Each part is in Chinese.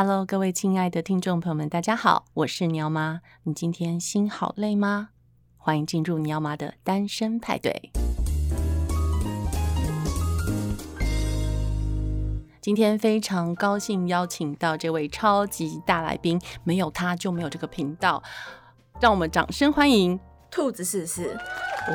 Hello，各位亲爱的听众朋友们，大家好，我是鸟妈。你今天心好累吗？欢迎进入鸟妈的单身派对。今天非常高兴邀请到这位超级大来宾，没有他就没有这个频道，让我们掌声欢迎兔子四四。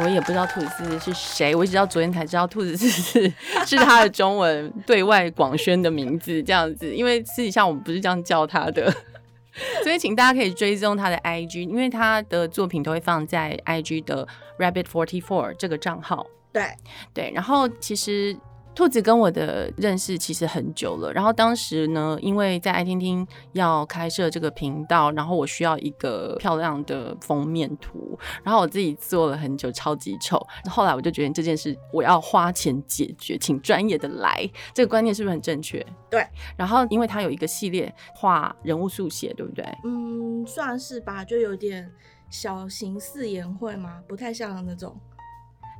我也不知道兔子四四是谁，我一直到昨天才知道兔子四四 是他的中文对外广宣的名字，这样子，因为私底下我们不是这样叫他的，所以请大家可以追踪他的 IG，因为他的作品都会放在 IG 的 Rabbit Forty Four 这个账号。对对，然后其实。兔子跟我的认识其实很久了，然后当时呢，因为在爱听听要开设这个频道，然后我需要一个漂亮的封面图，然后我自己做了很久，超级丑。后来我就决定这件事我要花钱解决，请专业的来。这个观念是不是很正确？对。然后因为它有一个系列画人物速写，对不对？嗯，算是吧，就有点小型四言会嘛，不太像那种。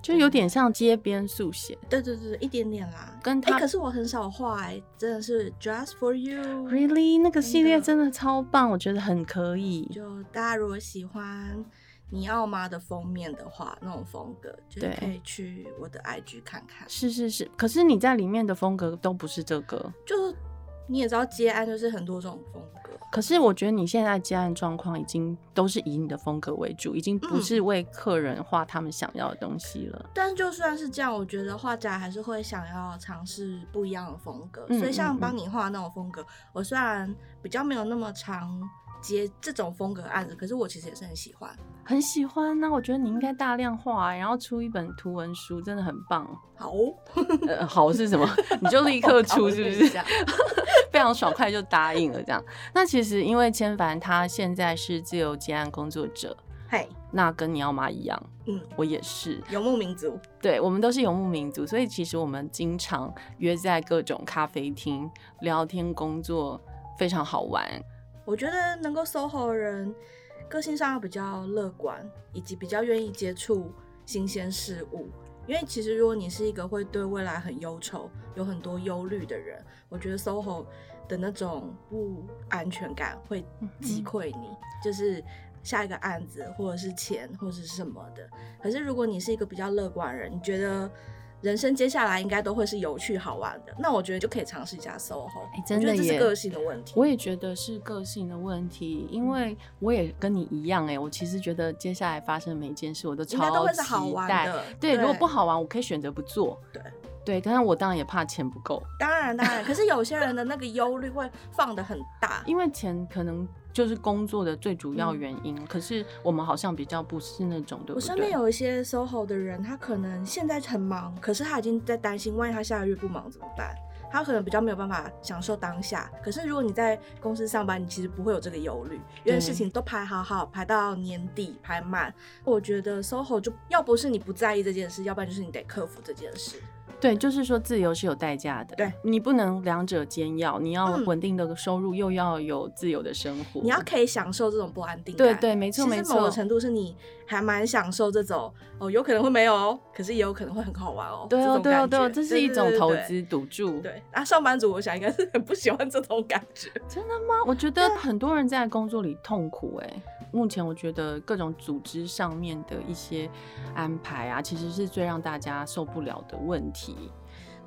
就有点像街边速写，对对对，一点点啦。跟他，欸、可是我很少画，哎，真的是 Just for you。Really，那个系列真的超棒，我觉得很可以。就大家如果喜欢你要妈的封面的话，那种风格，就可以去我的 IG 看看。是是是，可是你在里面的风格都不是这个，就你也知道接案就是很多种风格。可是我觉得你现在接案状况已经都是以你的风格为主，已经不是为客人画他们想要的东西了。嗯、但就算是这样，我觉得画家还是会想要尝试不一样的风格。嗯、所以像帮你画那种风格，我虽然比较没有那么常接这种风格案子，可是我其实也是很喜欢。很喜欢那、啊、我觉得你应该大量画、欸，然后出一本图文书，真的很棒。好、哦，呃，好是什么？你就立刻 出，是不是？非常爽快就答应了，这样。那其实因为千凡他现在是自由接案工作者，嘿，那跟你要妈一样，嗯，我也是游牧民族，对，我们都是游牧民族，所以其实我们经常约在各种咖啡厅聊天、工作，非常好玩。我觉得能够 SOHO 的人。个性上要比较乐观，以及比较愿意接触新鲜事物。因为其实如果你是一个会对未来很忧愁、有很多忧虑的人，我觉得 SOHO 的那种不安全感会击溃你，嗯、就是下一个案子或者是钱或者是什么的。可是如果你是一个比较乐观的人，你觉得？人生接下来应该都会是有趣好玩的，那我觉得就可以尝试一下 SOHO。欸，真的，这是个性的问题。我也觉得是个性的问题，因为我也跟你一样，哎，我其实觉得接下来发生的每一件事，我都超期待。都会是好玩的。对，对，如果不好玩，我可以选择不做。对，对，但是我当然也怕钱不够。当然，当然，可是有些人的那个忧虑会放的很大，因为钱可能。就是工作的最主要原因，嗯、可是我们好像比较不是那种，对？我身边有一些 SOHO 的人，他可能现在很忙，可是他已经在担心，万一他下个月不忙怎么办？他可能比较没有办法享受当下。可是如果你在公司上班，你其实不会有这个忧虑，因为事情都排好好，排到年底排满。我觉得 SOHO 就要不是你不在意这件事，要不然就是你得克服这件事。对，就是说自由是有代价的。对，你不能两者兼要，你要稳定的收入，又要有自由的生活。你要可以享受这种不安定感。对对，没错没错。某个程度是你还蛮享受这种哦，有可能会没有哦，可是也有可能会很好玩哦。对哦对哦对哦，这是一种投资赌注。对啊，上班族我想应该是很不喜欢这种感觉。真的吗？我觉得很多人在工作里痛苦哎。目前我觉得各种组织上面的一些安排啊，其实是最让大家受不了的问题。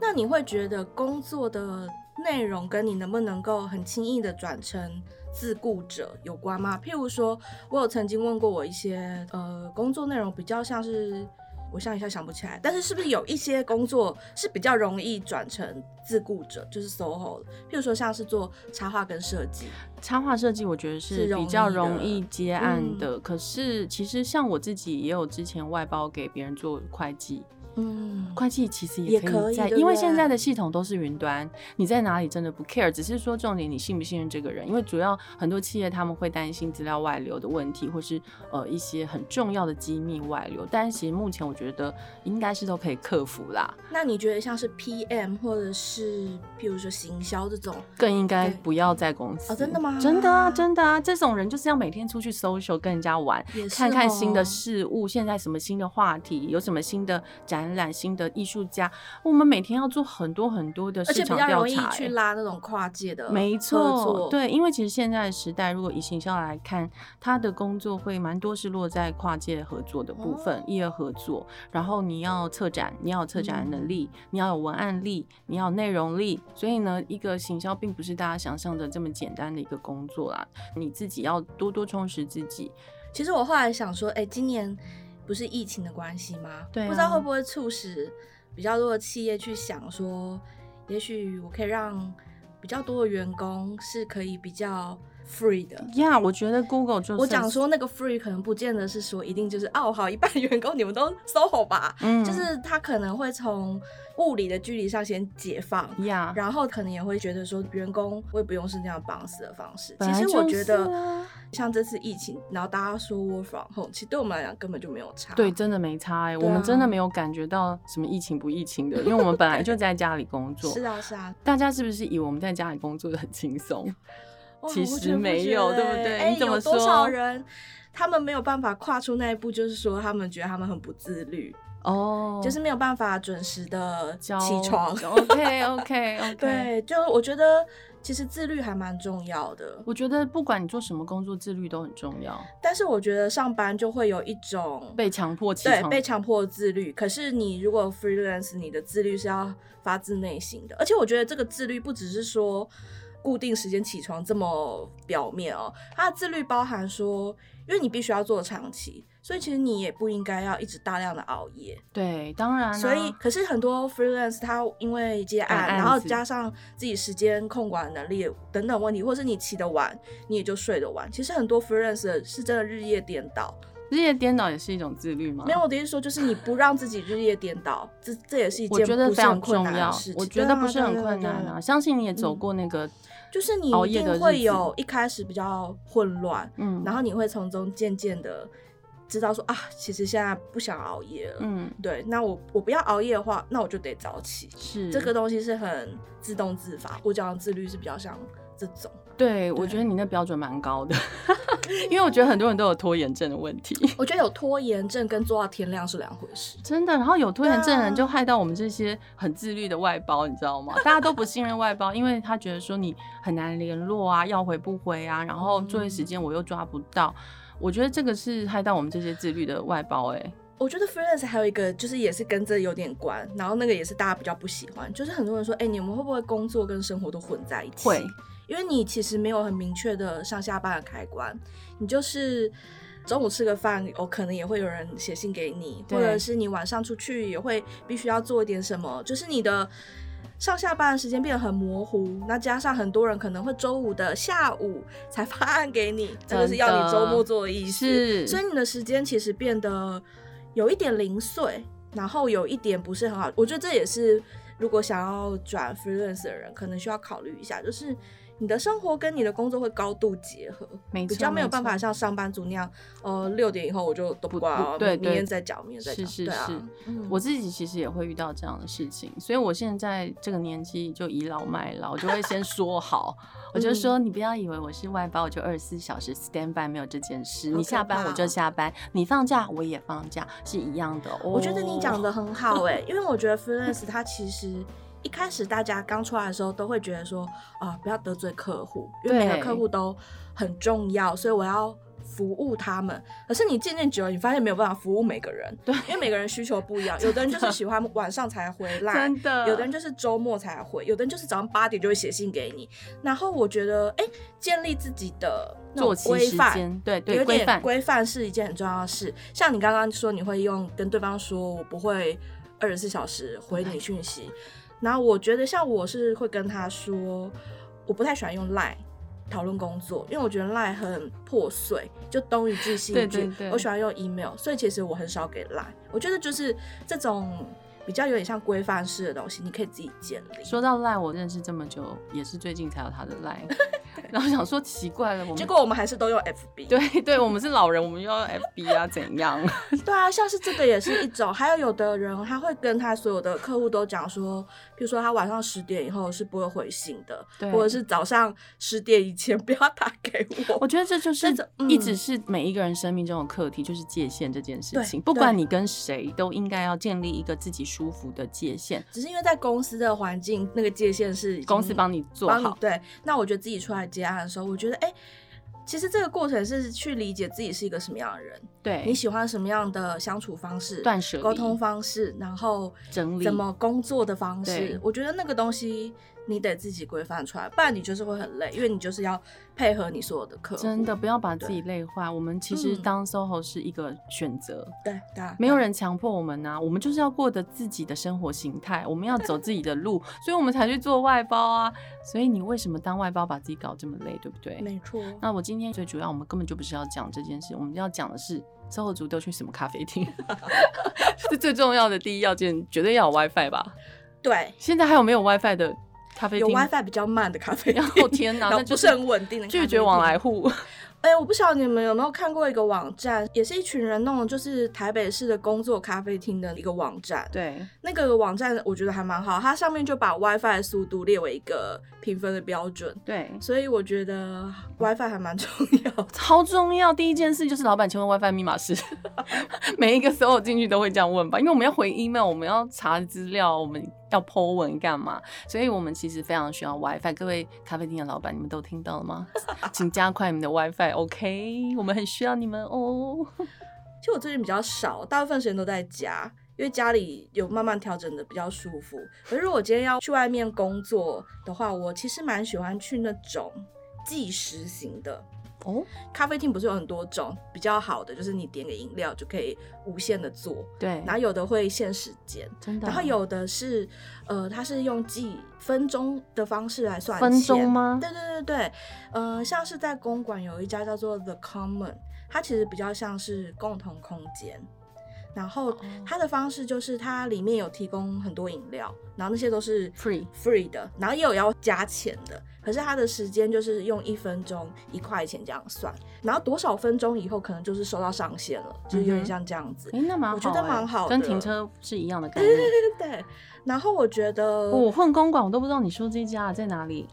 那你会觉得工作的内容跟你能不能够很轻易的转成自雇者有关吗？譬如说，我有曾经问过我一些呃工作内容比较像是，我想一下想不起来，但是是不是有一些工作是比较容易转成自雇者，就是 SOHO 的？譬如说像是做插画跟设计，插画设计我觉得是比较容易接案的，嗯、可是其实像我自己也有之前外包给别人做会计。嗯，会计其实也可以在，因为现在的系统都是云端，你在哪里真的不 care，只是说重点你信不信任这个人，因为主要很多企业他们会担心资料外流的问题，或是呃一些很重要的机密外流，但是其实目前我觉得应该是都可以克服啦。那你觉得像是 PM 或者是比如说行销这种，更应该不要在公司？哦，真的吗？真的啊，真的啊，这种人就是要每天出去 social 跟人家玩，看看新的事物，现在什么新的话题，有什么新的展。展览新的艺术家，我们每天要做很多很多的市场调查，而且比较容易去拉那种跨界的，没错，对，因为其实现在的时代，如果以行销来看，他的工作会蛮多是落在跨界合作的部分，业、哦、合作，然后你要策展，你要有策展的能力，嗯、你要有文案力，你要有内容力，所以呢，一个行销并不是大家想象的这么简单的一个工作啦，你自己要多多充实自己。其实我后来想说，哎、欸，今年不是疫情的关系吗？对、啊，不知道会不会促使比较多的企业去想说，也许我可以让比较多的员工是可以比较 free 的。呀，yeah, 我觉得 Google 就是我讲说那个 free 可能不见得是说一定就是哦，好，一半员工你们都 SOHO 吧，嗯，就是他可能会从。物理的距离上先解放，Yeah. 然后可能也会觉得说，员工我也不用是那样绑死的方式。其实我觉得，像这次疫情，然后大家说 work from home，其实对我们来讲根本就没有差。对，真的没差哎、欸，啊、我们真的没有感觉到什么疫情不疫情的，因为我们本来就在家里工作。是啊，是啊。大家是不是以为我们在家里工作的很轻松？其实没有，对不对？欸、你怎么多少人他们没有办法跨出那一步，就是说他们觉得他们很不自律。哦，oh, 就是没有办法准时的起床。OK OK OK，对，就我觉得其实自律还蛮重要的。我觉得不管你做什么工作，自律都很重要。但是我觉得上班就会有一种被强迫起床，对，被强迫自律。可是你如果 freelance，你的自律是要发自内心的。而且我觉得这个自律不只是说固定时间起床这么表面哦，它的自律包含说，因为你必须要做长期。所以其实你也不应该要一直大量的熬夜。对，当然。所以，可是很多 freelance 他因为接案，然后加上自己时间控管能力等等问题，或是你起得晚，你也就睡得晚。其实很多 freelance 是真的日夜颠倒。日夜颠倒也是一种自律吗？没有，我的意思说就是你不让自己日夜颠倒，这这也是一件我觉得非常困难的事情。我觉得不是很困难啊，相信你也走过那个，就是你一定会有一开始比较混乱，嗯，然后你会从中渐渐的。知道说啊，其实现在不想熬夜了。嗯，对，那我我不要熬夜的话，那我就得早起。是，这个东西是很自动自发。我讲的自律是比较像这种。对，我觉得你那标准蛮高的，因为我觉得很多人都有拖延症的问题。我觉得有拖延症跟做到天亮是两回事。真的，然后有拖延症的人就害到我们这些很自律的外包，你知道吗？大家都不信任外包，因为他觉得说你很难联络啊，要回不回啊，然后作业时间我又抓不到。嗯我觉得这个是害到我们这些自律的外包哎、欸。我觉得 freelance 还有一个就是也是跟这有点关，然后那个也是大家比较不喜欢，就是很多人说，哎、欸，你们会不会工作跟生活都混在一起？会，因为你其实没有很明确的上下班的开关，你就是中午吃个饭，哦，可能也会有人写信给你，或者是你晚上出去也会必须要做一点什么，就是你的。上下班的时间变得很模糊，那加上很多人可能会周五的下午才发案给你，这个是要你周末做的意思，是所以你的时间其实变得有一点零碎，然后有一点不是很好。我觉得这也是如果想要转 freelance 的人可能需要考虑一下，就是。你的生活跟你的工作会高度结合，没错，比较没有办法像上班族那样，呃，六点以后我就都不挂了，对，明天再讲，明天再讲。是是是，我自己其实也会遇到这样的事情，所以我现在这个年纪就倚老卖老，我就会先说好，我就说你不要以为我是外包，我就二十四小时 stand by，没有这件事。你下班我就下班，你放假我也放假，是一样的。我觉得你讲的很好哎，因为我觉得 freelance 它其实。一开始大家刚出来的时候都会觉得说啊，不要得罪客户，因为每个客户都很重要，所以我要服务他们。可是你渐渐久了，你发现没有办法服务每个人，对，因为每个人需求不一样。有的人就是 喜欢晚上才回来，真的；有的人就是周末才回，有的人就是早上八点就会写信给你。然后我觉得，哎，建立自己的那种规范，对对，有点规范是一件很重要的事。像你刚刚说，你会用跟对方说，我不会二十四小时回你讯息。然后我觉得，像我是会跟他说，我不太喜欢用 Line 讨论工作，因为我觉得 Line 很破碎，就东一句西一句。我喜欢用 email，所以其实我很少给 Line。我觉得就是这种比较有点像规范式的东西，你可以自己建立。说到 Line，我认识这么久，也是最近才有他的 Line。然后想说奇怪了，我们结果我们还是都用 FB。对对，我们是老人，我们又要 FB 啊，怎样？对啊，像是这个也是一种。还有有的人他会跟他所有的客户都讲说，比如说他晚上十点以后是不会回信的，对，或者是早上十点以前不要打给我。我觉得这就是一直是每一个人生命中的课题，就是界限这件事情。不管你跟谁，都应该要建立一个自己舒服的界限。只是因为在公司的环境，那个界限是公司帮你做好。对，那我觉得自己出来接案的时候，我觉得哎。欸其实这个过程是去理解自己是一个什么样的人，对，你喜欢什么样的相处方式、断舍、沟通方式，然后整理怎么工作的方式，我觉得那个东西。你得自己规范出来，不然你就是会很累，因为你就是要配合你所有的客户。真的不要把自己累坏。我们其实当 SOHO 是一个选择，对对，没有人强迫我们呐、啊，我们就是要过得自己的生活形态，我们要走自己的路，所以我们才去做外包啊。所以你为什么当外包把自己搞这么累，对不对？没错。那我今天最主要，我们根本就不是要讲这件事，我们要讲的是 SOHO 族都去什么咖啡厅，是最重要的第一要件，绝对要有 WiFi 吧？对。现在还有没有 WiFi 的？咖啡有 WiFi 比较慢的咖啡厅，哦天哪，那不是很稳定的，拒绝往来户。哎、欸，我不晓得你们有没有看过一个网站，也是一群人弄的，就是台北市的工作咖啡厅的一个网站。对，那个网站我觉得还蛮好，它上面就把 WiFi 的速度列为一个评分的标准。对，所以我觉得 WiFi 还蛮重要，超重要。第一件事就是老板，请问 WiFi 密码是？每一个时候进去都会这样问吧，因为我们要回 email，我们要查资料，我们要 po 文干嘛？所以我们其实非常需要 WiFi。各位咖啡厅的老板，你们都听到了吗？请加快你们的 WiFi。OK，我们很需要你们哦。其实我最近比较少，大部分时间都在家，因为家里有慢慢调整的比较舒服。可是如果今天要去外面工作的话，我其实蛮喜欢去那种计时型的。哦，咖啡厅不是有很多种比较好的，就是你点个饮料就可以无限的做。对，然后有的会限时间，真的。然后有的是，呃，它是用计分钟的方式来算钱。分钟吗？对对对对，呃，像是在公馆有一家叫做 The Common，它其实比较像是共同空间。然后它的方式就是它里面有提供很多饮料，然后那些都是 free free 的，然后也有要加钱的。可是它的时间就是用一分钟一块钱这样算，然后多少分钟以后可能就是收到上限了，就是有点像这样子。哎、嗯，那蛮好，我觉得蛮好的，跟停车是一样的 概念。对对对对对。然后我觉得我混公馆，我都不知道你说这家在哪里。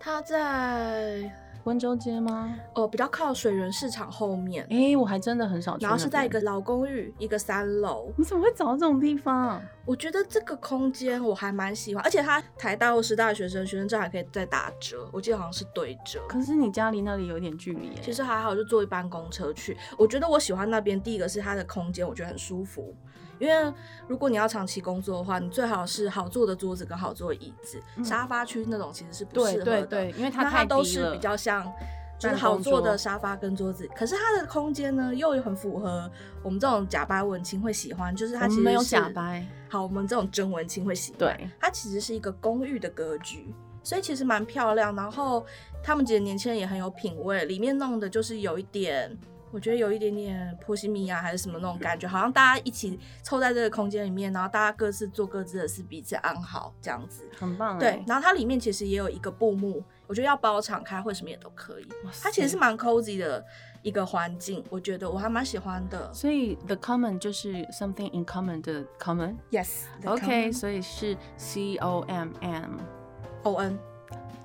它在。温州街吗？哦，比较靠水源市场后面。哎、欸，我还真的很少去。然后是在一个老公寓，一个三楼。你怎么会找到这种地方？我觉得这个空间我还蛮喜欢，而且它台大或师大学生学生证还可以再打折，我记得好像是对折。可是你家离那里有点距离。其实还好，就坐一班公车去。我觉得我喜欢那边，第一个是它的空间，我觉得很舒服。因为如果你要长期工作的话，你最好是好坐的桌子跟好坐的椅子，嗯、沙发区那种其实是不适合的。对对对，因为它。它都是比较像，就是好坐的沙发跟桌子。可是它的空间呢，又很符合我们这种假掰文青会喜欢，就是它其实是没有假掰。好，我们这种真文青会喜欢。对，它其实是一个公寓的格局，所以其实蛮漂亮。然后他们几个年轻人也很有品味，里面弄的就是有一点。我觉得有一点点波西米亚还是什么那种感觉，好像大家一起凑在这个空间里面，然后大家各自做各自的事，彼此安好这样子，很棒。对，然后它里面其实也有一个布幕，我觉得要包场开会什么也都可以。它其实是蛮 cozy 的一个环境，我觉得我还蛮喜欢的。所以 the common 就是 something in common 的 common，yes。OK，所以是 C O M M O N。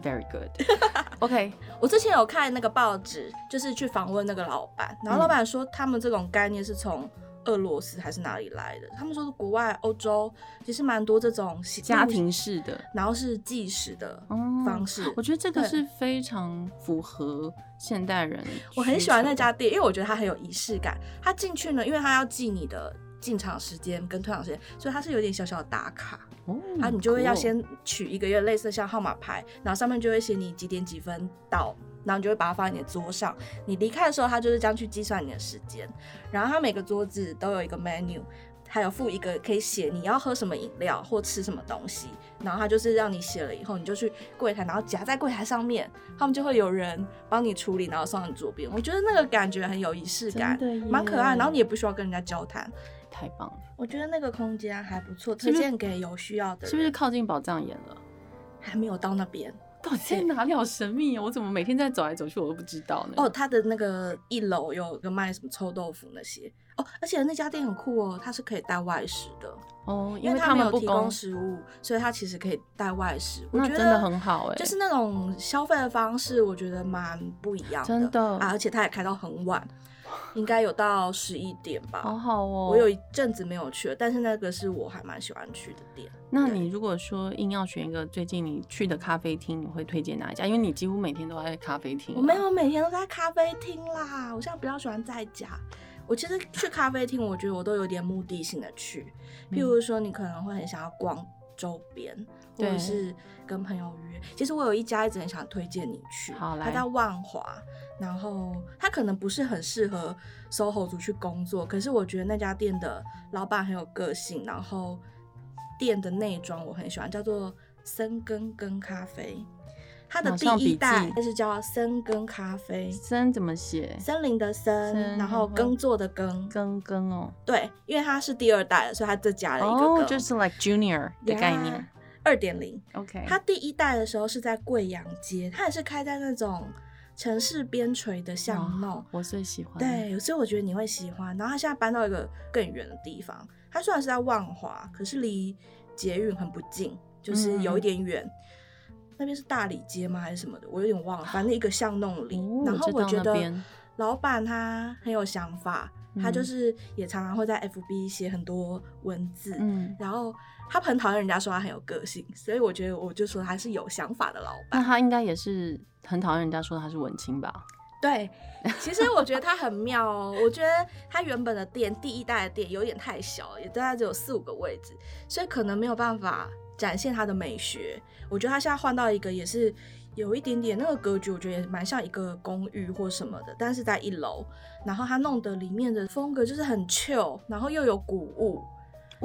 Very good. OK，我之前有看那个报纸，就是去访问那个老板，然后老板说他们这种概念是从俄罗斯还是哪里来的？他们说是国外欧洲其实蛮多这种家庭式的，然后是计时的方式。我觉得这个是非常符合现代人。我很喜欢那家店，因为我觉得它很有仪式感。他进去呢，因为他要记你的进场时间跟退场时间，所以它是有点小小的打卡。哦，然后你就会要先取一个月类似像号码牌，然后上面就会写你几点几分到，然后你就会把它放在你的桌上。你离开的时候，它就是这样去计算你的时间。然后它每个桌子都有一个 menu，还有附一个可以写你要喝什么饮料或吃什么东西。然后它就是让你写了以后，你就去柜台，然后夹在柜台上面，他们就会有人帮你处理，然后送到你桌边。我觉得那个感觉很有仪式感，蛮可爱。然后你也不需要跟人家交谈。太棒了，我觉得那个空间还不错，推荐给有需要的人。是不是靠近宝藏岩了？还没有到那边到底在哪里？好神秘哦！我怎么每天在走来走去，我都不知道呢？哦，他的那个一楼有个卖什么臭豆腐那些哦，而且那家店很酷哦，它是可以带外食的哦，因为他们有提供食物，所以它其实可以带外食。我觉得真的很好哎，就是那种消费的方式，我觉得蛮不一样的，真的啊！而且它也开到很晚。应该有到十一点吧，好好哦。我有一阵子没有去了，但是那个是我还蛮喜欢去的店。那你如果说硬要选一个最近你去的咖啡厅，你会推荐哪一家？因为你几乎每天都在咖啡厅。我没有每天都在咖啡厅啦，我现在比较喜欢在家。我其实去咖啡厅，我觉得我都有点目的性的去，譬如说你可能会很想要逛周边，或者是跟朋友约。其实我有一家一直很想推荐你去，好来，他在万华。然后它可能不是很适合 SOHO 族去工作，可是我觉得那家店的老板很有个性，然后店的内装我很喜欢，叫做森根根咖啡。它的第一代就是叫森根咖啡。森怎么写？森林的森，然后耕作的耕。耕耕哦。对，因为它是第二代的，所以它再加了一个哦，就是 like junior 的概念，二点零。OK。它第一代的时候是在贵阳街，它也是开在那种。城市边陲的巷弄，哦，我最喜欢。对，所以我觉得你会喜欢。然后他现在搬到一个更远的地方，他虽然是在万华，可是离捷运很不近，就是有一点远。嗯、那边是大理街吗？还是什么的？我有点忘了。反正一个巷弄里。哦、然后我觉得老板他很有想法，他就是也常常会在 FB 写很多文字。嗯，然后他很讨厌人家说他很有个性，所以我觉得我就说他是有想法的老板。那他应该也是。很讨厌人家说他是文青吧？对，其实我觉得他很妙哦。我觉得他原本的店，第一代的店有点太小，也大概只有四五个位置，所以可能没有办法展现他的美学。我觉得他现在换到一个也是有一点点那个格局，我觉得也蛮像一个公寓或什么的，但是在一楼，然后他弄的里面的风格就是很 chill，然后又有古物，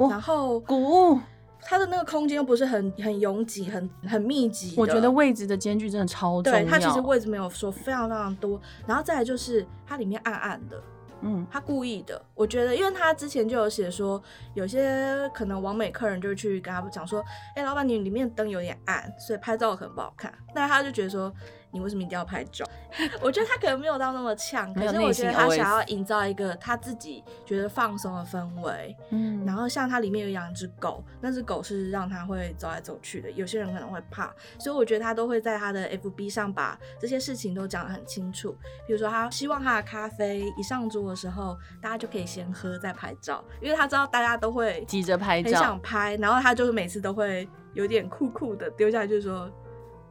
然后古物。它的那个空间又不是很很拥挤、很很密集。我觉得位置的间距真的超重要。对，它其实位置没有说非常非常多，然后再来就是它里面暗暗的，嗯，他故意的。我觉得，因为他之前就有写说，有些可能王美客人就去跟他讲说，哎、老板，你里面灯有点暗，所以拍照可能不好看。那他就觉得说。你为什么一定要拍照？我觉得他可能没有到那么呛，可是我觉得他想要营造一个他自己觉得放松的氛围。嗯，然后像他里面有养只狗，那只狗是让他会走来走去的，有些人可能会怕，所以我觉得他都会在他的 FB 上把这些事情都讲得很清楚。比如说他希望他的咖啡一上桌的时候，大家就可以先喝再拍照，因为他知道大家都会急着拍照，很想拍，然后他就是每次都会有点酷酷的丢下来，就是说。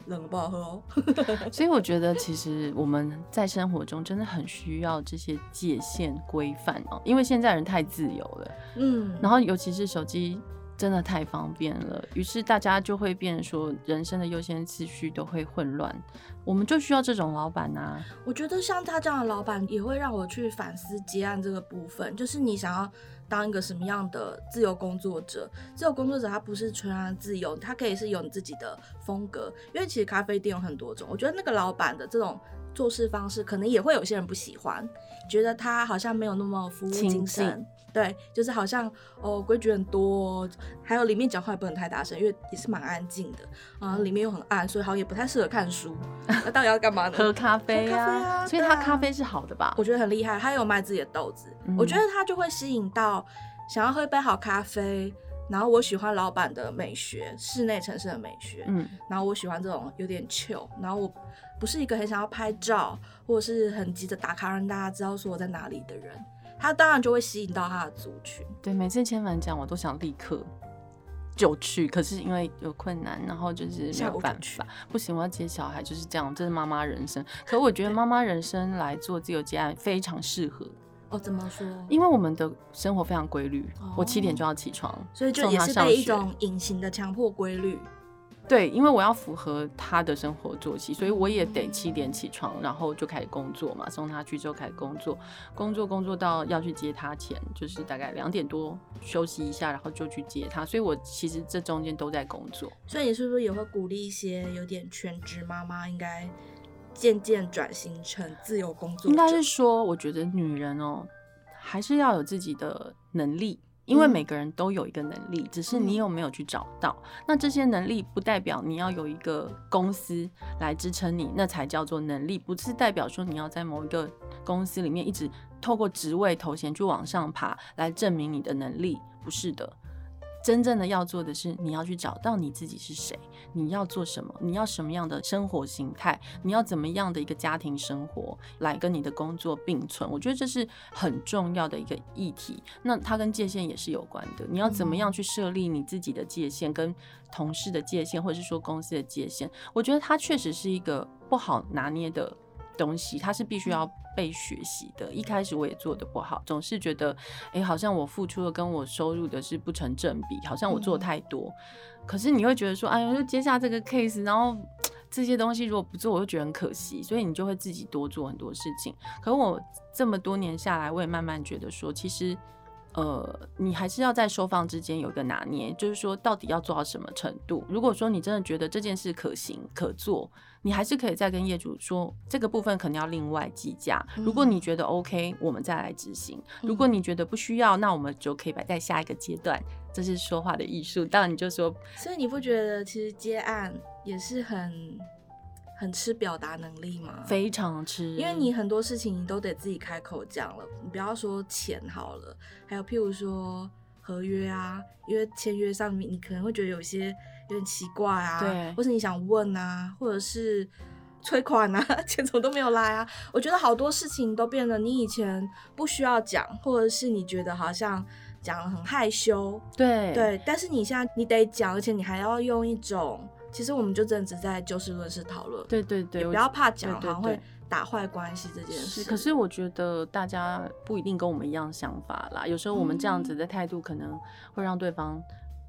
冷了不好喝哦，所以我觉得其实我们在生活中真的很需要这些界限规范哦，因为现在人太自由了，嗯，然后尤其是手机真的太方便了，于是大家就会变成说人生的优先次序都会混乱，我们就需要这种老板啊。我觉得像他这样的老板也会让我去反思结案这个部分，就是你想要。当一个什么样的自由工作者？自由工作者他不是纯然自由，他可以是有你自己的风格。因为其实咖啡店有很多种，我觉得那个老板的这种做事方式，可能也会有些人不喜欢，觉得他好像没有那么服务精神。对，就是好像哦，规矩很多，哦，还有里面讲话也不能太大声，因为也是蛮安静的啊。里面又很暗，所以好像也不太适合看书。那到底要干嘛呢？喝咖啡啊，啡啊，所以他咖啡是好的吧？我觉得很厉害，他有卖自己的豆子，嗯，我觉得他就会吸引到想要喝一杯好咖啡。然后我喜欢老板的美学，室内城市的美学。嗯，然后我喜欢这种有点 chill，然后我不是一个很想要拍照或者是很急着打卡让大家知道说我在哪里的人。他当然就会吸引到他的族群。对，每次签完讲，我都想立刻就去，可是因为有困难，然后就是没有办法。不行，我要接小孩，就是这样，这是妈妈人生。可我觉得妈妈人生来做自由接案非常适合。哦，怎么说？因为我们的生活非常规律，哦、我七点就要起床，所以就也是被一种隐形的强迫规律。对，因为我要符合他的生活作息，所以我也得七点起床，然后就开始工作嘛。送他去之后开始工作，工作工作到要去接他前，就是大概两点多休息一下，然后就去接他。所以我其实这中间都在工作。所以你是不是也会鼓励一些有点全职妈妈，应该渐渐转型成自由工作？应该是说，我觉得女人哦，还是要有自己的能力。因为每个人都有一个能力，只是你有没有去找到。那这些能力不代表你要有一个公司来支撑你，那才叫做能力，不是代表说你要在某一个公司里面一直透过职位头衔去往上爬来证明你的能力，不是的。真正的要做的是，你要去找到你自己是谁，你要做什么，你要什么样的生活形态，你要怎么样的一个家庭生活来跟你的工作并存。我觉得这是很重要的一个议题。那它跟界限也是有关的。你要怎么样去设立你自己的界限，跟同事的界限，或者是说公司的界限？我觉得它确实是一个不好拿捏的东西，它是必须要被学习的。一开始我也做的不好，总是觉得，哎、欸，好像我付出的跟我收入的是不成正比，好像我做太多。嗯、可是你会觉得说，哎呀，就接下这个 case，然后这些东西如果不做，我就觉得很可惜，所以你就会自己多做很多事情。可是我这么多年下来，我也慢慢觉得说，其实。呃，你还是要在收放之间有一个拿捏，就是说到底要做到什么程度。如果说你真的觉得这件事可行可做，你还是可以再跟业主说这个部分可能要另外计价。如果你觉得 OK，我们再来执行；如果你觉得不需要，那我们就可以摆在下一个阶段。这是说话的艺术。当然你就说，所以你不觉得其实接案也是很。很吃表达能力吗？非常吃，因为你很多事情你都得自己开口讲了。你不要说钱好了，还有譬如说合约啊，因为签约上面你可能会觉得有些有点奇怪啊，对，或是你想问啊，或者是催款啊，钱怎么都没有来啊。我觉得好多事情都变得你以前不需要讲，或者是你觉得好像讲了很害羞，对对，但是你现在你得讲，而且你还要用一种。其实我们就真的只在就事论事讨论，对对对，不要怕讲，好像会打坏关系这件事。可是我觉得大家不一定跟我们一样想法啦，有时候我们这样子的态度可能会让对方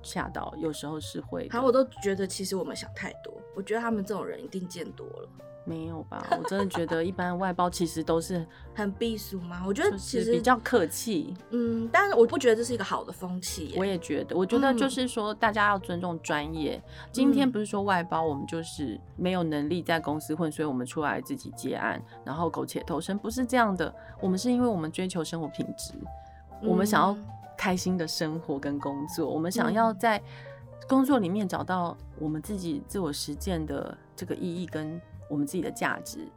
吓到，有时候是会。好，我都觉得其实我们想太多，我觉得他们这种人一定见多了。没有吧？我真的觉得一般外包其实都是 很避俗吗？我觉得其实比较客气。嗯，但是我不觉得这是一个好的风气。我也觉得，我觉得就是说大家要尊重专业。嗯、今天不是说外包，我们就是没有能力在公司混，所以我们出来自己接案，然后苟且偷生，不是这样的。我们是因为我们追求生活品质，我们想要开心的生活跟工作，我们想要在工作里面找到我们自己自我实践的这个意义跟。我们自己的价值，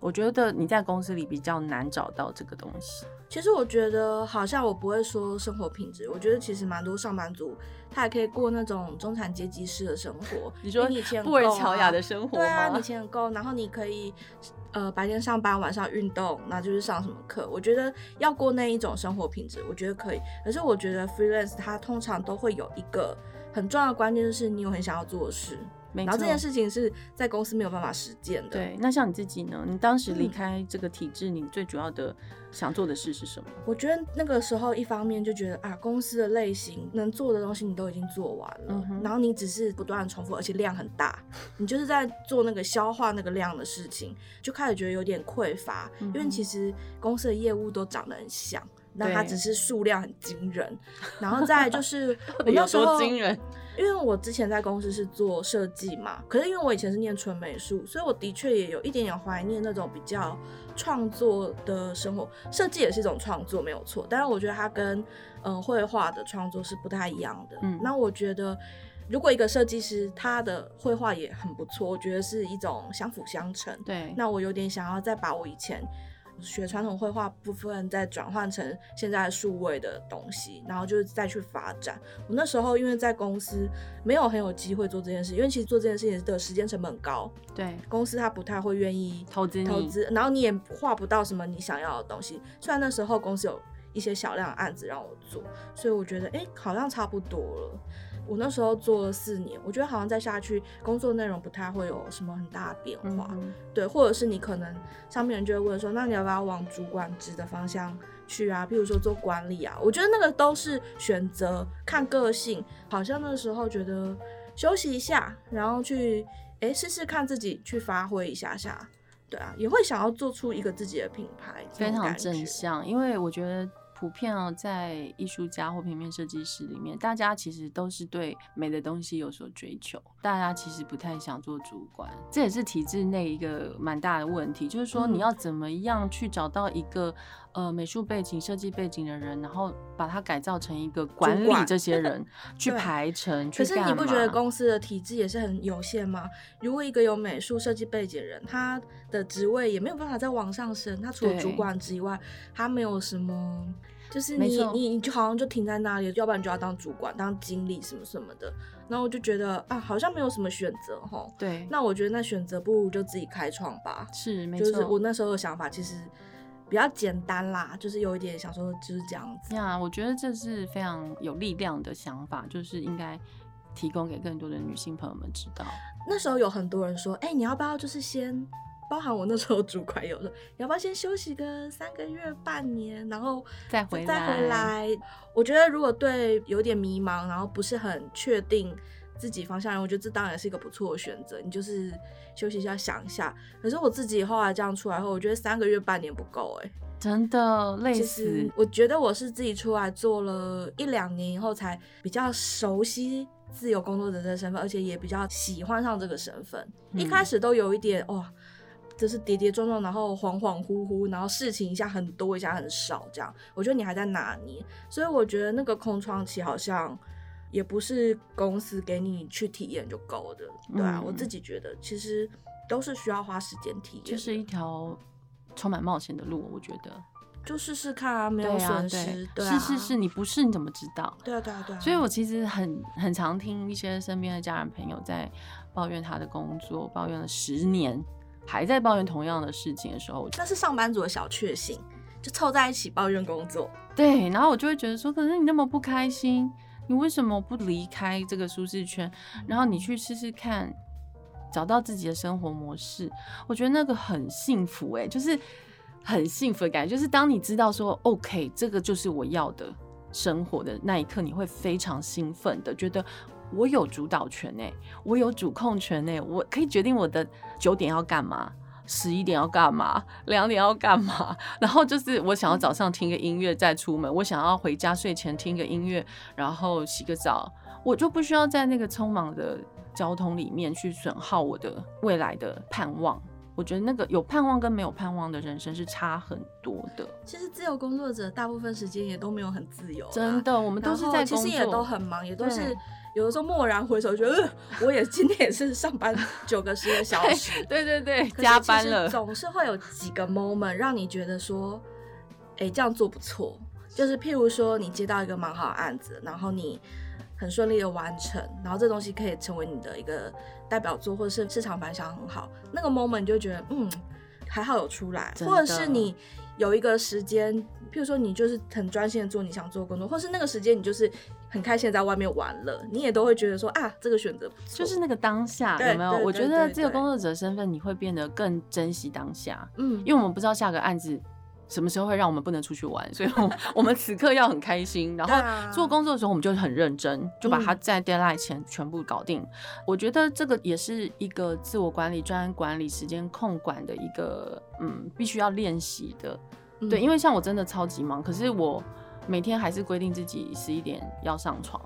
我觉得你在公司里比较难找到这个东西。其实我觉得好像我不会说生活品质，我觉得其实蛮多上班族他还可以过那种中产阶级式的生活。你说你布尔乔亚的生活？对啊，你钱很够，然后你可以呃白天上班，晚上运动，那就是上什么课。我觉得要过那一种生活品质，我觉得可以。可是我觉得 freelance 它通常都会有一个很重要的关键，就是你有很想要做的事。然后这件事情是在公司没有办法实践的。对，那像你自己呢？你当时离开这个体制，嗯，你最主要的想做的事是什么？我觉得那个时候一方面就觉得啊，公司的类型能做的东西你都已经做完了，嗯，然后你只是不断的重复，而且量很大，你就是在做那个消化那个量的事情，就开始觉得有点匮乏，嗯，因为其实公司的业务都长得很像，那它只是数量很惊人，然后再就是我那时候惊人。因为我之前在公司是做设计嘛，可是因为我以前是念纯美术，所以我的确也有一点点怀念那种比较创作的生活。设计也是一种创作，没有错，但是我觉得它跟嗯绘画的创作是不太一样的。嗯，那我觉得如果一个设计师他的绘画也很不错，我觉得是一种相辅相成。对，那我有点想要再把我以前。学传统绘画部分再转换成现在数位的东西，然后就是再去发展。我那时候因为在公司没有很有机会做这件事，因为其实做这件事情的时间成本高，对，公司他不太会愿意投资投资，然后你也画不到什么你想要的东西。虽然那时候公司有一些小量的案子让我做，所以我觉得哎、欸，好像差不多了。我那时候做了四年，我觉得好像再下去工作内容不太会有什么很大的变化，嗯，对，或者是你可能上面人就会问说，那你要不要往主管职的方向去啊？譬如说做管理啊，我觉得那个都是选择，看个性。好像那时候觉得休息一下，然后去哎试试看自己去发挥一下下，对啊，也会想要做出一个自己的品牌，非常正向，因为我觉得。普遍哦，在艺术家或平面设计师里面，大家其实都是对美的东西有所追求，大家其实不太想做主管，这也是体制内一个蛮大的问题，就是说你要怎么样去找到一个呃美术背景、设计背景的人，然后把它改造成一个管理这些 人去排程。可是你不觉得公司的体制也是很有限吗？如果一个有美术设计背景的人，他的职位也没有办法再往上升，他除了主管之外，他没有什么。就是你你你就好像就停在那里，要不然你就要当主管、当经理什么什么的。然后我就觉得啊，好像没有什么选择哈。对。那我觉得那选择不如就自己开创吧。是，没错。就是我那时候的想法其实比较简单啦，就是有一点想说就是这样子。呀，我觉得这是非常有力量的想法，就是应该提供给更多的女性朋友们知道。那时候有很多人说，哎、欸，你要不要就是先。包含我那时候主管有说，要不要先休息个三个月、半年，然后再回来？再回来。我觉得如果对有点迷茫，然后不是很确定自己方向，我觉得这当然是一个不错的选择。你就是休息一下，想一下。可是我自己后来这样出来后，我觉得三个月、半年不够，哎，真的累死。我觉得我是自己出来做了一两年以后，才比较熟悉自由工作者的身份，而且也比较喜欢上这个身份。嗯、一开始都有一点哇。就是跌跌撞撞，然后恍恍惚惚，然后事情一下很多，一下很少，这样。我觉得你还在拿捏，所以我觉得那个空窗期好像也不是公司给你去体验就够的，对啊。嗯、我自己觉得其实都是需要花时间体验，就是一条充满冒险的路。我觉得就试试看啊，没有损失。对啊，是是是，你不试你怎么知道？对啊对啊对啊。所以我其实很很常听一些身边的家人朋友在抱怨他的工作，抱怨了十年。还在抱怨同样的事情的时候，那是上班族的小确幸，就凑在一起抱怨工作。对，然后我就会觉得说，可是你那么不开心，你为什么不离开这个舒适圈，然后你去试试看，找到自己的生活模式？我觉得那个很幸福欸，就是很幸福的感觉，就是当你知道说，OK，这个就是我要的生活的那一刻，你会非常兴奋的觉得。我有主导权呢，我有主控权呢，我可以决定我的九点要干嘛，十一点要干嘛，两点要干嘛。然后就是我想要早上听个音乐再出门，我想要回家睡前听个音乐，然后洗个澡，我就不需要在那个匆忙的交通里面去损耗我的未来的盼望。我觉得那个有盼望跟没有盼望的人生是差很多的。其实自由工作者大部分时间也都没有很自由，真的，我们都是在工作，其实也都很忙，也都是。有的时候蓦然回首，觉得我也今天也是上班九个十个小时，对 对对，加班了。总是会有几个 moment 让你觉得说，哎、欸，这样做不错。就是譬如说，你接到一个蛮好的案子，然后你很顺利的完成，然后这东西可以成为你的一个代表作，或者是市场反响很好，那个 moment 你就觉得，嗯，还好有出来，或者是你。有一个时间，譬如说你就是很专心的做你想做的工作，或是那个时间你就是很开心的在外面玩了，你也都会觉得说啊，这个选择不错。就是那个当下有没有？我觉得这个工作者身份你会变得更珍惜当下，嗯，因为我们不知道下个案子什么时候会让我们不能出去玩，所以我们此刻要很开心。然后做工作的时候我们就很认真，就把它在 deadline 前全部搞定。我觉得这个也是一个自我管理、专案管理、时间控管的一个嗯，必须要练习的。对，因为像我真的超级忙，可是我每天还是规定自己十一点要上床。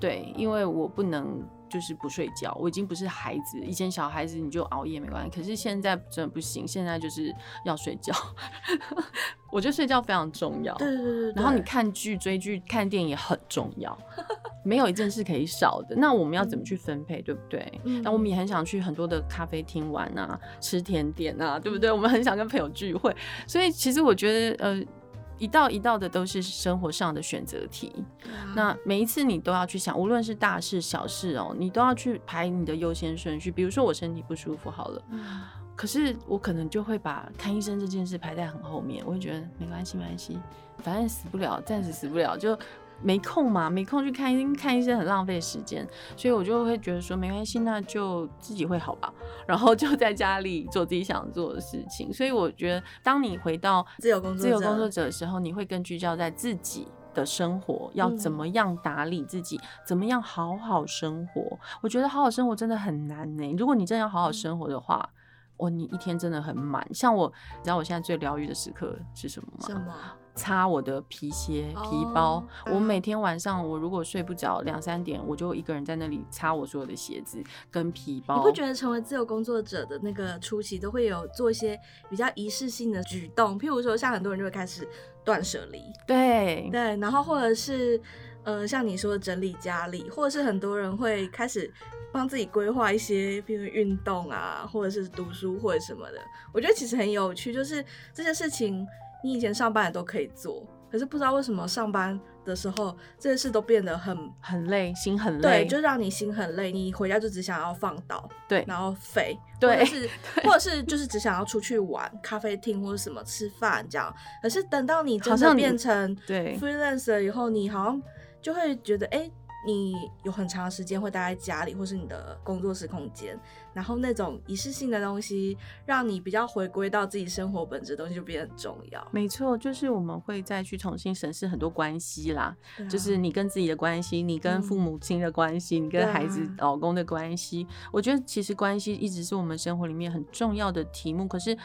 对，因为我不能。就是不睡觉，我已经不是孩子。以前小孩子你就熬夜没关系，可是现在真的不行，现在就是要睡觉。我觉得睡觉非常重要。对对对对。然后你看剧、追剧、看电影也很重要，没有一件事可以少的。那我们要怎么去分配，对不对？那我们也很想去很多的咖啡厅玩啊，吃甜点啊，对不对？我们很想跟朋友聚会，所以其实我觉得，呃。一道一道的都是生活上的选择题，啊、那每一次你都要去想，无论是大事小事哦，你都要去排你的优先顺序。比如说我身体不舒服好了，嗯、可是我可能就会把看医生这件事排在很后面，我会觉得没关系没关系，反正死不了，暂时死不了就。没空嘛，没空去看医生，看医生很浪费时间，所以我就会觉得说没关系，那就自己会好吧。然后就在家里做自己想做的事情。所以我觉得，当你回到自由工作自由工作者的时候，你会更聚焦在自己的生活，要怎么样打理自己，嗯、怎么样好好生活。我觉得好好生活真的很难呢。如果你真的要好好生活的话，嗯、哦，你一天真的很满。像我，你知道我现在最疗愈的时刻是什么吗？什么？擦我的皮鞋、皮包。Oh, 我每天晚上，我如果睡不着，两三点，我就一个人在那里擦我所有的鞋子跟皮包。你会觉得成为自由工作者的那个初期，都会有做一些比较仪式性的举动，譬如说，像很多人就会开始断舍离，对对，然后或者是呃，像你说的整理家里，或者是很多人会开始帮自己规划一些，比如运动啊，或者是读书或者什么的。我觉得其实很有趣，就是这些事情。你以前上班也都可以做，可是不知道为什么上班的时候这些事都变得很很累，心很累。对，就让你心很累，你回家就只想要放倒，对，然后废，对，或者是或者是就是只想要出去玩，咖啡厅或者什么吃饭这样。可是等到你真的变成对 freelancer 以后，你好像就会觉得，哎、欸。你有很长时间会待在家里，或是你的工作室空间，然后那种仪式性的东西，让你比较回归到自己生活本质的东西就变得很重要。没错，就是我们会再去重新审视很多关系啦，啊、就是你跟自己的关系，你跟父母亲的关系，嗯、你跟孩子、老公的关系。我觉得其实关系一直是我们生活里面很重要的题目，可是。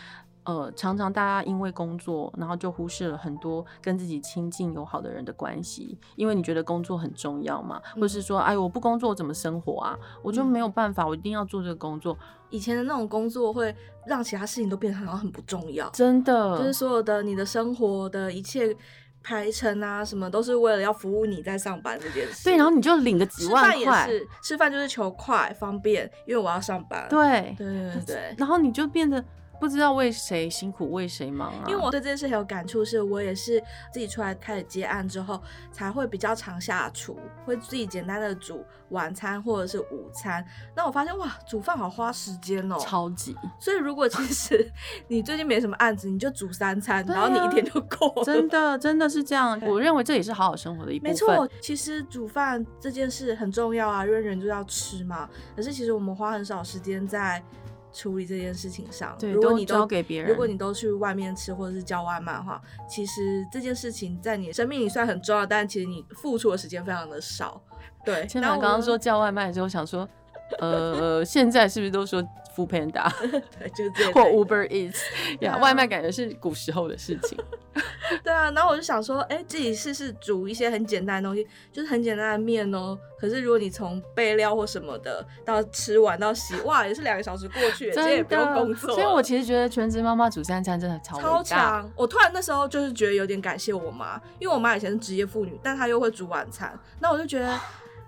呃，常常大家因为工作，然后就忽视了很多跟自己亲近友好的人的关系，因为你觉得工作很重要嘛，嗯、或是说，哎，我不工作我怎么生活啊？我就没有办法，我一定要做这个工作。以前的那种工作会让其他事情都变得好像很不重要，真的，就是所有的你的生活的一切排程啊，什么都是为了要服务你在上班这件事。对，然后你就领个几万块，吃饭也是，吃饭就是求快方便，因为我要上班。对，对对对，然后你就变得。不知道为谁辛苦为谁忙啊！因为我对这件事很有感触，是我也是自己出来开始接案之后，才会比较常下厨，会自己简单的煮晚餐或者是午餐。那我发现哇，煮饭好花时间哦，超级。所以如果其实 你最近没什么案子，你就煮三餐，然后你一天就够了。真的，真的是这样。我认为这也是好好生活的一部分。没错，其实煮饭这件事很重要啊，因为人就要吃嘛。可是其实我们花很少时间在。处理这件事情上，对，如果你都交给别人，如果你都去外面吃或者是叫外卖的话，其实这件事情在你生命里算很重要，但其实你付出的时间非常的少。对，千帆刚刚说叫外卖的时候，想说，呃，现在是不是都说？Foodpanda 对，就是这样。或 Uber Eats，呀，外卖感觉是古时候的事情。对啊，然后我就想说，哎、欸，自己试试煮一些很简单的东西，就是很简单的面哦、喔。可是如果你从备料或什么的到吃完到洗，哇，也是两个小时过去，其实也不用工作。所以我其实觉得全职妈妈煮三餐真的超超强。我突然那时候就是觉得有点感谢我妈，因为我妈以前是职业妇女，但她又会煮晚餐，那我就觉得。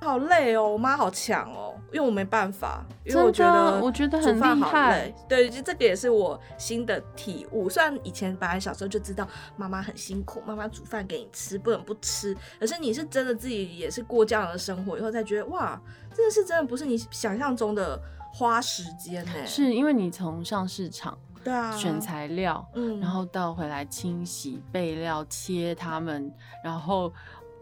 好累哦，我妈好强哦，因为我没办法，因为我觉得我觉得很厉害。对，就这个也是我新的体悟。虽然以前本来小时候就知道妈妈很辛苦，妈妈煮饭给你吃不能不吃，可是你是真的自己也是过这样的生活以后才觉得哇，这个是真的不是你想象中的花时间呢。是因为你从上市场对啊选材料，嗯，然后到回来清洗备料切它们，然后。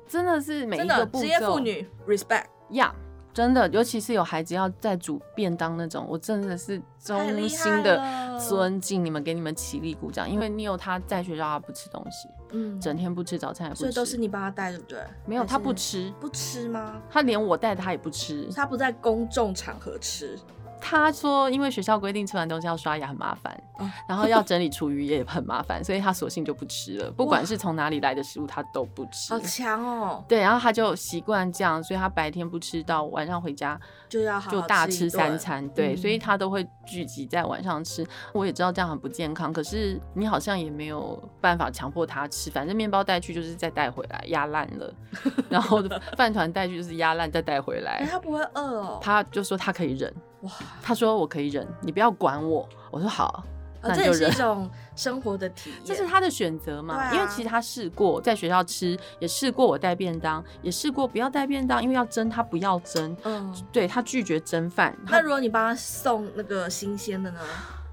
真的是每一个步骤，职业妇女 respect 呀，yeah, 真的，尤其是有孩子要在煮便当那种，我真的是衷心的尊敬你们，给你们起立鼓掌。因为你有他在学校，他不吃东西，嗯，整天不吃早餐也不吃，所以都是你帮他带，对不对？没有，他不吃，不吃吗？他连我带他也不吃，他不在公众场合吃。他说，因为学校规定吃完东西要刷牙很麻烦，哦、然后要整理厨余也很麻烦，所以他索性就不吃了。不管是从哪里来的食物，他都不吃。好强哦！对，然后他就习惯这样，所以他白天不吃，到晚上回家就要好好就大吃三餐。对，嗯、所以他都会聚集在晚上吃。我也知道这样很不健康，可是你好像也没有办法强迫他吃。反正面包带去就是再带回来压烂了，然后饭团带去就是压烂再带回来。哎，他不会饿哦。他就说他可以忍。哇，他说我可以忍，你不要管我。我说好，那就忍。这也是一种 生活的体验，这是他的选择嘛？啊、因为其实他试过在学校吃，也试过我带便当，也试过不要带便当，因为要蒸他不要蒸。嗯，对，他拒绝蒸饭。那如果你帮他送那个新鲜的呢？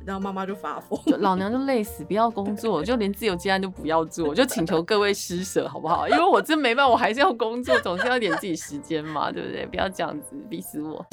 然后妈妈就发疯，老娘就累死，不要工作，就连自由接案都不要做，就请求各位施舍好不好？因为我真没办法，我还是要工作，总是要点自己时间嘛，对不对？不要这样子逼死我。